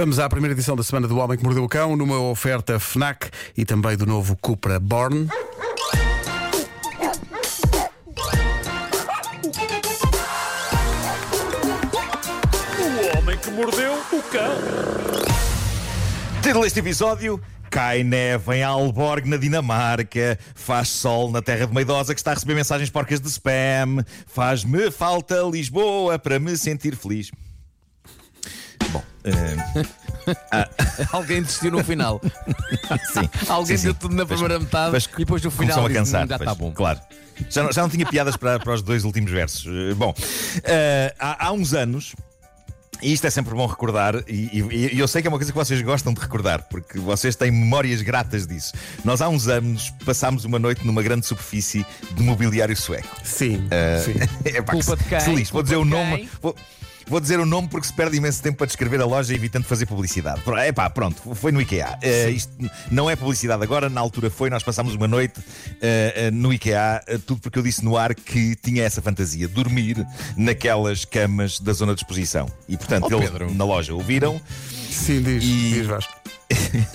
Vamos à primeira edição da Semana do Homem que Mordeu o Cão, numa oferta FNAC e também do novo Cupra Born. O homem que mordeu o cão. Título deste episódio: Cai neve em Alborg, na Dinamarca. Faz sol na terra de Meidosa, que está a receber mensagens porcas de spam. Faz-me falta Lisboa para me sentir feliz. Eh, Alguém desistiu no final. sim. Alguém Sim, deu tudo na Pois- primeira metade pois e depois no final a cansar. "Hum, já pois, está bom. Claro. Já não, já não tinha piadas para, para os dois últimos versos. Eh, Bom, eh, há, há uns anos. E isto é sempre bom recordar, e, e- e eu sei que é uma coisa que vocês gostam de recordar, porque vocês têm memórias gratas disso. Nós há uns anos passámos uma noite numa grande superfície de mobiliário sueco. Sim, sim. É pá, Culpa que de quem? se lixe. Vou dizer o nome. quem? Vou, vou dizer o nome porque se perde imenso tempo para descrever a loja evitando fazer publicidade. É pá, pronto, foi no IKEA. Eh, isto não é publicidade agora, na altura foi. Nós passámos uma noite eh, no IKEA, tudo porque eu disse no ar que tinha essa fantasia, dormir naquelas camas da zona de exposição. E portanto, Oh, eles Pedro. na loja ouviram. Sim, diz, E- diz Vasco.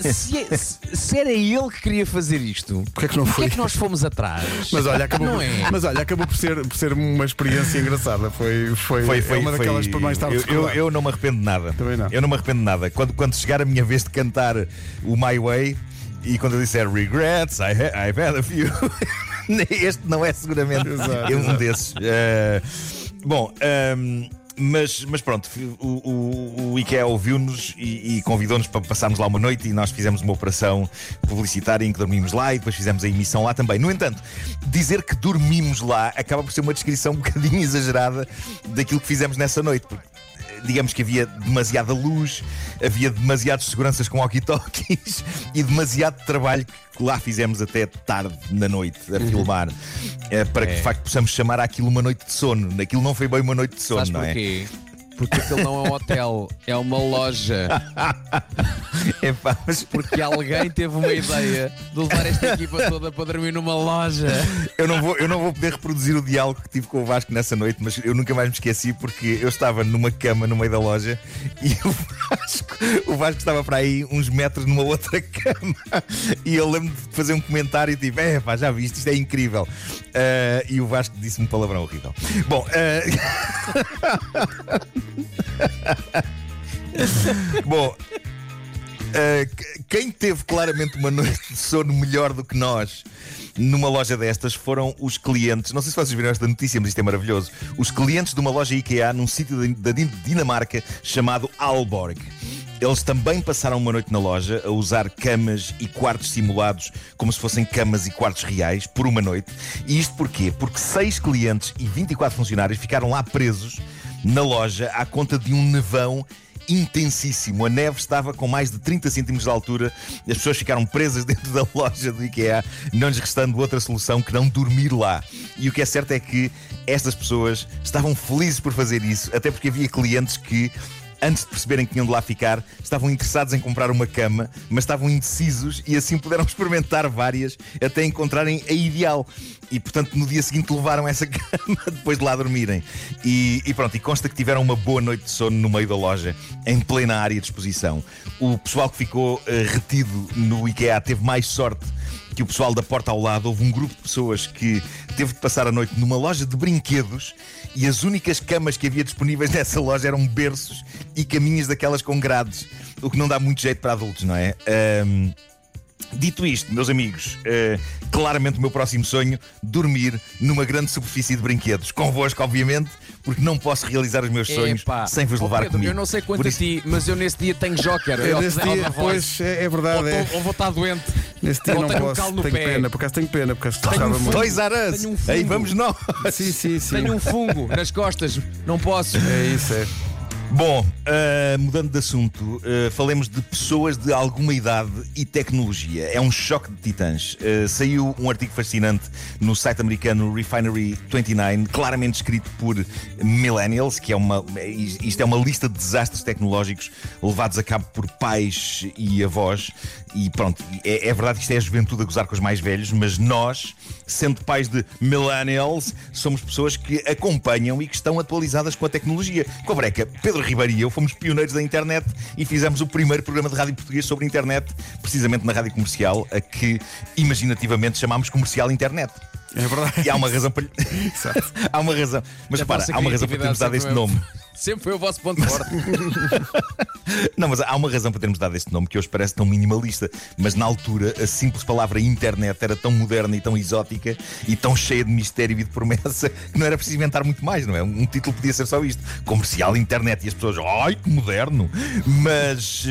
Se, é- se- se era ele que queria fazer isto, Porquê é que não porquê foi? é que nós fomos atrás? Mas olha, acabou, Não é? mas olha, acabou por, ser, por ser uma experiência engraçada. Foi, foi, Foi, foi, é uma foi- daquelas para mais tarde eu, eu, eu não me arrependo de nada. Também não. Eu não me arrependo de nada. Quando, quando chegar a minha vez de cantar o My Way e quando eu disser regrets, I ha- I've had a few. este não é seguramente Exato, é um exato. desses. Eh, bom. ehm, mas, mas pronto, o, o, o IKEA ouviu-nos e, e convidou-nos para passarmos lá uma noite e nós fizemos uma operação publicitária em que dormimos lá e depois fizemos a emissão lá também. No entanto, dizer que dormimos lá acaba por ser uma descrição um bocadinho exagerada daquilo que fizemos nessa noite. Porque digamos que havia demasiada luz, havia demasiadas seguranças com walkie-talkies e demasiado trabalho que lá fizemos até tarde na noite a filmar eh, para que de facto possamos chamar aquilo uma noite de sono. Aquilo não foi bem uma noite de sono, Sabes não é? porquê? Porque aquilo não é um hotel, é uma loja. é? Epá, mas Porque alguém teve uma ideia de levar esta equipa toda para dormir numa loja. eu não, vou, eu não vou poder reproduzir o diálogo que tive com o Vasco nessa noite, mas eu nunca mais me esqueci porque eu estava numa cama no meio da loja e o Vasco, o Vasco estava para aí uns metros numa outra cama. E eu lembro de fazer um comentário tipo: É pá, já viste, isto é incrível. Ah, e o Vasco disse-me um palavrão horrível. Bom, ah, bom. Uh, que- quem teve claramente uma noite de sono melhor do que nós numa loja destas foram os clientes. Não sei se vocês viram esta notícia, mas isto é maravilhoso. Os clientes de uma loja IKEA num sítio da da Din- Dinamarca chamado Alborg. Eles também passaram uma noite na loja a usar camas e quartos simulados como se fossem camas e quartos reais por uma noite. E isto porquê? Porque seis clientes e 24 funcionários ficaram lá presos na loja à conta de um nevão intensíssimo. A neve estava com mais de 30 centímetros de altura. As pessoas ficaram presas dentro da loja do IKEA, não lhes restando outra solução que não dormir lá. E o que é certo é que estas pessoas estavam felizes por fazer isso, até porque havia clientes que antes de perceberem que tinham de lá ficar, estavam interessados em comprar uma cama, mas estavam indecisos e assim puderam experimentar várias até encontrarem a ideal. E portanto, no dia seguinte levaram essa cama depois de lá dormirem. E, e pronto, e consta que tiveram uma boa noite de sono no meio da loja, em plena área de exposição. O pessoal que ficou eh, retido no IKEA teve mais sorte que o pessoal da porta ao lado, houve um grupo de pessoas que teve de passar a noite numa loja de brinquedos e as únicas camas que havia disponíveis nessa loja eram berços e caminhas daquelas com grades, o que não dá muito jeito para adultos, não é? Ahm, Dito isto, meus amigos, eh, claramente o meu próximo sonho, dormir numa grande superfície de brinquedos. Convosco, obviamente, porque não posso realizar os meus sonhos Epá. sem vos Oh, levar Pedro, comigo. Eu não sei quanto Por a isso- ti, mas eu nesse dia tenho joker. É, Eu nesse tenho dia, pois, é, é verdade. Ou, é. ou vou estar doente. Nesse dia ou não tenho um posso. calo no tenho pé. pena, por acaso tenho pena, porque Tenho gostava um muito. Dois aras! Tenho um Aí fungo. vamos nós! Sim, sim, sim. Tenho um fungo nas costas. Não posso. É isso, é. Bom, ah, mudando de assunto, ah, falemos de pessoas de alguma idade e tecnologia. É um choque de titãs. Ah, saiu um artigo fascinante no site americano Refinery 29, claramente escrito por millennials, que é uma, isto é uma lista de desastres tecnológicos levados a cabo por pais e avós. E pronto, é, é verdade que isto é a juventude a gozar com os mais velhos, mas nós, sendo pais de millennials, somos pessoas que acompanham e que estão atualizadas com a tecnologia. Com a breca, Pedro Ribeiro e eu fomos pioneiros da internet e fizemos o primeiro programa de rádio português sobre internet, precisamente na rádio comercial, a que imaginativamente chamámos Comercial Internet. É verdade. E há uma razão para. há uma razão. Mas A repara, vossa há uma razão para termos dado este nome. sempre Sempre foi o vosso ponto forte. Não, mas há uma razão para termos dado este nome que hoje parece tão minimalista. Mas na altura, a simples palavra internet era tão moderna e tão exótica e tão cheia de mistério e de promessa que não era preciso inventar muito mais, não é? Um título podia ser só isto: Comercial Internet. E as pessoas, ai que moderno! Mas.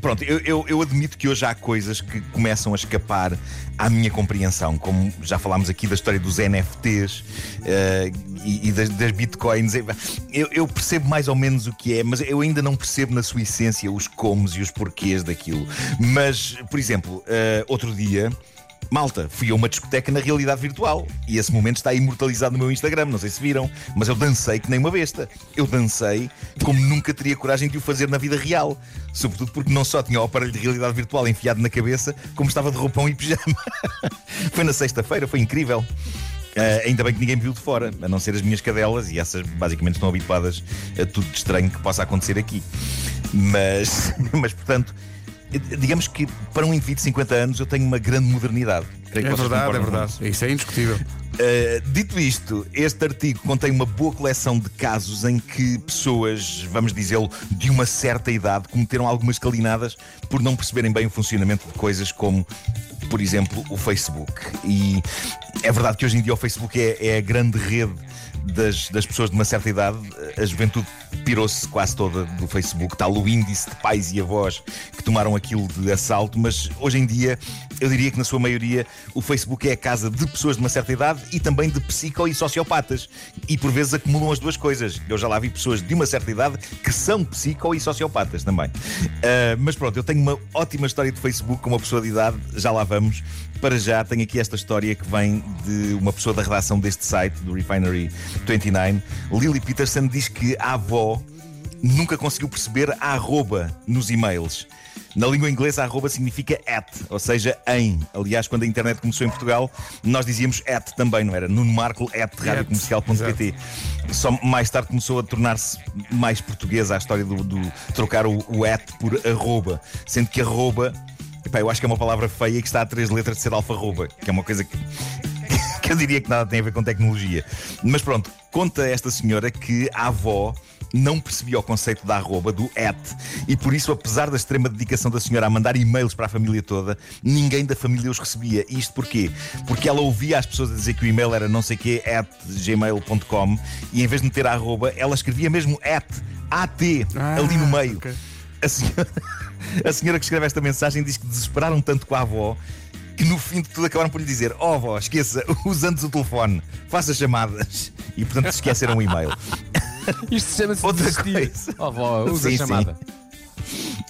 Pronto, eu, eu, eu admito que hoje há coisas que começam a escapar à minha compreensão, como já falámos aqui da história dos NFTs eh, e, e das, das bitcoins. Eu, eu percebo mais ou menos o que é, mas eu ainda não percebo na sua essência os comos e os porquês daquilo. Mas, por exemplo, eh, outro dia. Malta, fui a uma discoteca na realidade virtual e esse momento está imortalizado no meu Instagram. Não sei se viram, mas eu dancei que nem uma besta. Eu dancei como nunca teria coragem de o fazer na vida real. Sobretudo porque não só tinha o aparelho de realidade virtual enfiado na cabeça, como estava de roupão e pijama. foi na sexta-feira, foi incrível. Ah, ainda bem que ninguém me viu de fora, a não ser as minhas cadelas, e essas basicamente estão habituadas a tudo de estranho que possa acontecer aqui. Mas, mas portanto, digamos que para um indivíduo de 50 anos eu tenho uma grande modernidade. Creio É verdade, é verdade. Isso é indiscutível. Uh, dito isto, este artigo contém uma boa coleção de casos em que pessoas, vamos dizê-lo, de uma certa idade cometeram algumas calinadas por não perceberem bem o funcionamento de coisas como, por exemplo, o Facebook. E é verdade que hoje em dia o Facebook é, é a grande rede das, das pessoas de uma certa idade. A juventude pirou-se quase toda do Facebook, tal o índice de pais e avós que tomaram aquilo de assalto, mas hoje em dia eu diria que na sua maioria o Facebook é a casa de pessoas de uma certa idade e também de psico e sociopatas. E por vezes acumulam as duas coisas. Eu já lá vi pessoas de uma certa idade que são psico e sociopatas também. Ah, mas pronto, eu tenho uma ótima história de Facebook com uma pessoa de idade, já lá vamos. Para já tenho aqui esta história que vem de uma pessoa da redação deste site, do Refinery 29. Lily Peterson diz que a avó nunca conseguiu perceber a arroba nos e-mails. Na língua inglesa, a arroba significa at, ou seja, em. Aliás, quando a internet começou em Portugal, nós dizíamos at também, não era? Nuno Marco at radiocomercial.pt. Só mais tarde começou a tornar-se mais portuguesa a história do, do trocar o, o at por arroba, sendo que arroba, epá, eu acho que é uma palavra feia que está a três letras de ser alfarroba, que é uma coisa que que eu diria que nada tem a ver com tecnologia. Mas pronto, conta esta senhora que a avó não percebia o conceito da arroba, do at, e por isso, apesar da extrema dedicação da senhora a mandar e-mails para a família toda, ninguém da família os recebia. E isto porquê? Porque ela ouvia as pessoas a dizer que o e-mail era não sei quê, at gmail.com, e em vez de meter a arroba, ela escrevia mesmo at, at, Ah, ali no meio. ok. A senhora, a senhora que escreve esta mensagem diz que desesperaram tanto com a avó que no fim de tudo acabaram por lhe dizer: Ó avó, esqueça, use antes o telefone, faça chamadas. E portanto esqueceram o e-mail. Isto chama-se Outra desistir. coisa. Oh, vó, usa Sim, a chamada.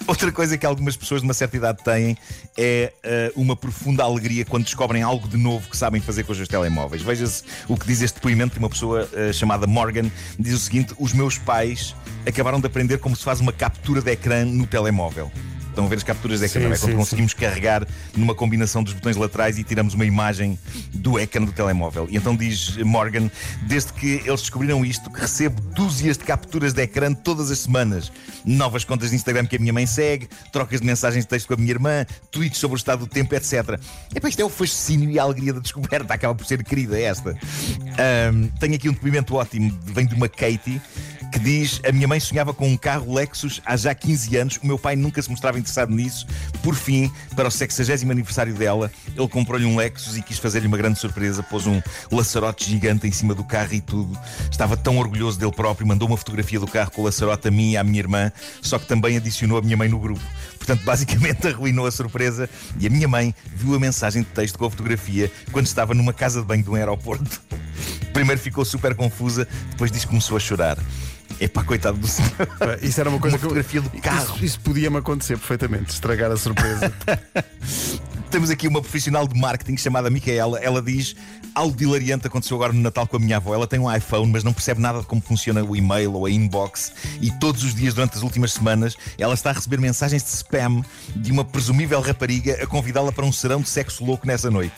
Outra coisa que algumas pessoas de uma certa idade têm é eh, uma profunda alegria quando descobrem algo de novo que sabem fazer com os seus telemóveis. Veja-se o que diz este depoimento de uma pessoa eh, chamada Morgan. Diz o seguinte: Os meus pais acabaram de aprender como se faz uma captura de ecrã no telemóvel. Estão a ver as capturas de ecrã, Sim, não é? Quando sim, conseguimos carregar numa combinação dos botões laterais e tiramos uma imagem do ecrã do telemóvel. E então diz Morgan, desde que eles descobriram isto, recebo dúzias de capturas de ecrã todas as semanas. Novas contas de Instagram que a minha mãe segue, trocas de mensagens de texto com a minha irmã, tweets sobre o estado do tempo, etc. Epá, isto é o fascínio e a alegria da descoberta, acaba por ser querida esta. Ahm, tenho aqui um depoimento ótimo, vem de uma Katie que diz: A minha mãe sonhava com um carro Lexus há já 15 anos, o meu pai nunca se mostrava interessado nisso. Por fim, para o 60 aniversário dela, ele comprou-lhe um Lexus e quis fazer-lhe uma grande surpresa. Pôs um laçarote gigante em cima do carro e tudo. Estava tão orgulhoso dele próprio, mandou uma fotografia do carro com o laçarote a mim e à minha irmã, só que também adicionou a minha mãe no grupo. Portanto, basicamente arruinou a surpresa e a minha mãe viu a mensagem de texto com a fotografia quando estava numa casa de banho de um aeroporto. Primeiro ficou super confusa, depois disse que começou a chorar. Epá, coitado do senhor. Isso era uma coisa Uma que fotografia do carro. Isso, isso podia-me acontecer perfeitamente, estragar a surpresa. Temos aqui uma profissional de marketing chamada Micaela. Ela diz: Algo hilariante aconteceu agora no Natal com a minha avó. Ela tem um iPhone, mas não percebe nada de como funciona o e-mail ou a inbox. E todos os dias, durante as últimas semanas, ela está a receber mensagens de spam de uma presumível rapariga a convidá-la para um serão de sexo louco nessa noite.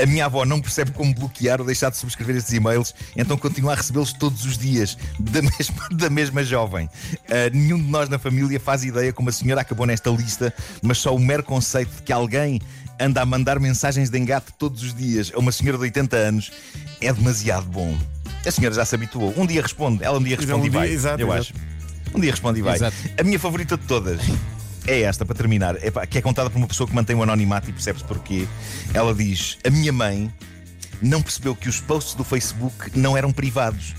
A minha avó não percebe como bloquear ou deixar de subscrever estes e-mails, então continua a recebê-los todos os dias, da mesma, da mesma jovem. Uh, nenhum de nós na família faz ideia como a senhora acabou nesta lista, mas só o mero conceito de que alguém anda a mandar mensagens de engate todos os dias a uma senhora de 80 anos é demasiado bom. A senhora já se habituou. Um dia responde, ela um dia responde um e vai. dia, exato, eu exato. acho. Um dia responde e vai. Exato. A minha favorita de todas é esta, para terminar, Epá, que é contada por uma pessoa que mantém o anonimato e percebe-se porquê. Ela diz: A minha mãe não percebeu que os posts do Facebook não eram privados.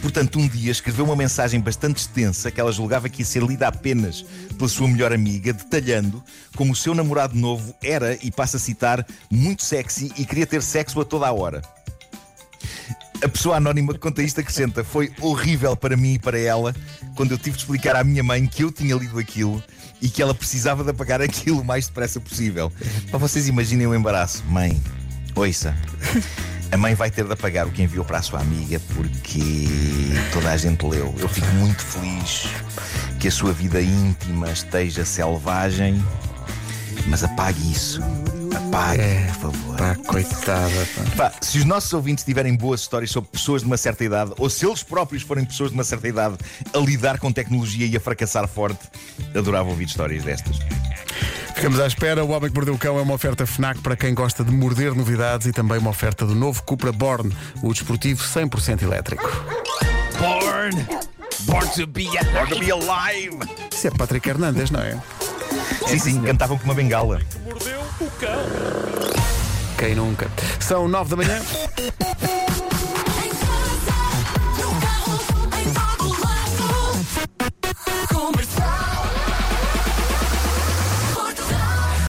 Portanto, um dia escreveu uma mensagem bastante extensa que ela julgava que ia ser lida apenas pela sua melhor amiga, detalhando como o seu namorado novo era, e passa a citar, muito sexy e queria ter sexo a toda a hora. A pessoa anónima que conta isto acrescenta: Foi horrível para mim e para ela quando eu tive de explicar à minha mãe que eu tinha lido aquilo e que ela precisava de apagar aquilo o mais depressa possível. Para vocês imaginem o embaraço. Mãe, ouça. A mãe vai ter de apagar o que enviou para a sua amiga porque toda a gente leu. Eu fico muito feliz que a sua vida íntima esteja selvagem, mas apague isso. Apague, por favor. Pá, coitada. pá. Pá, se os nossos ouvintes tiverem boas histórias sobre pessoas de uma certa idade, ou se eles próprios forem pessoas de uma certa idade a lidar com tecnologia e a fracassar forte, adorava ouvir histórias destas. Ficamos à espera. O Homem que Mordeu o Cão é uma oferta FNAC para quem gosta de morder novidades e também uma oferta do novo Cupra Born, o desportivo 100% elétrico. Born! Born to be a Born to be alive! Isso é Patrick Hernandes, não é? Sim, sim, cantavam com uma bengala. O cão. Quem nunca? São nove da manhã.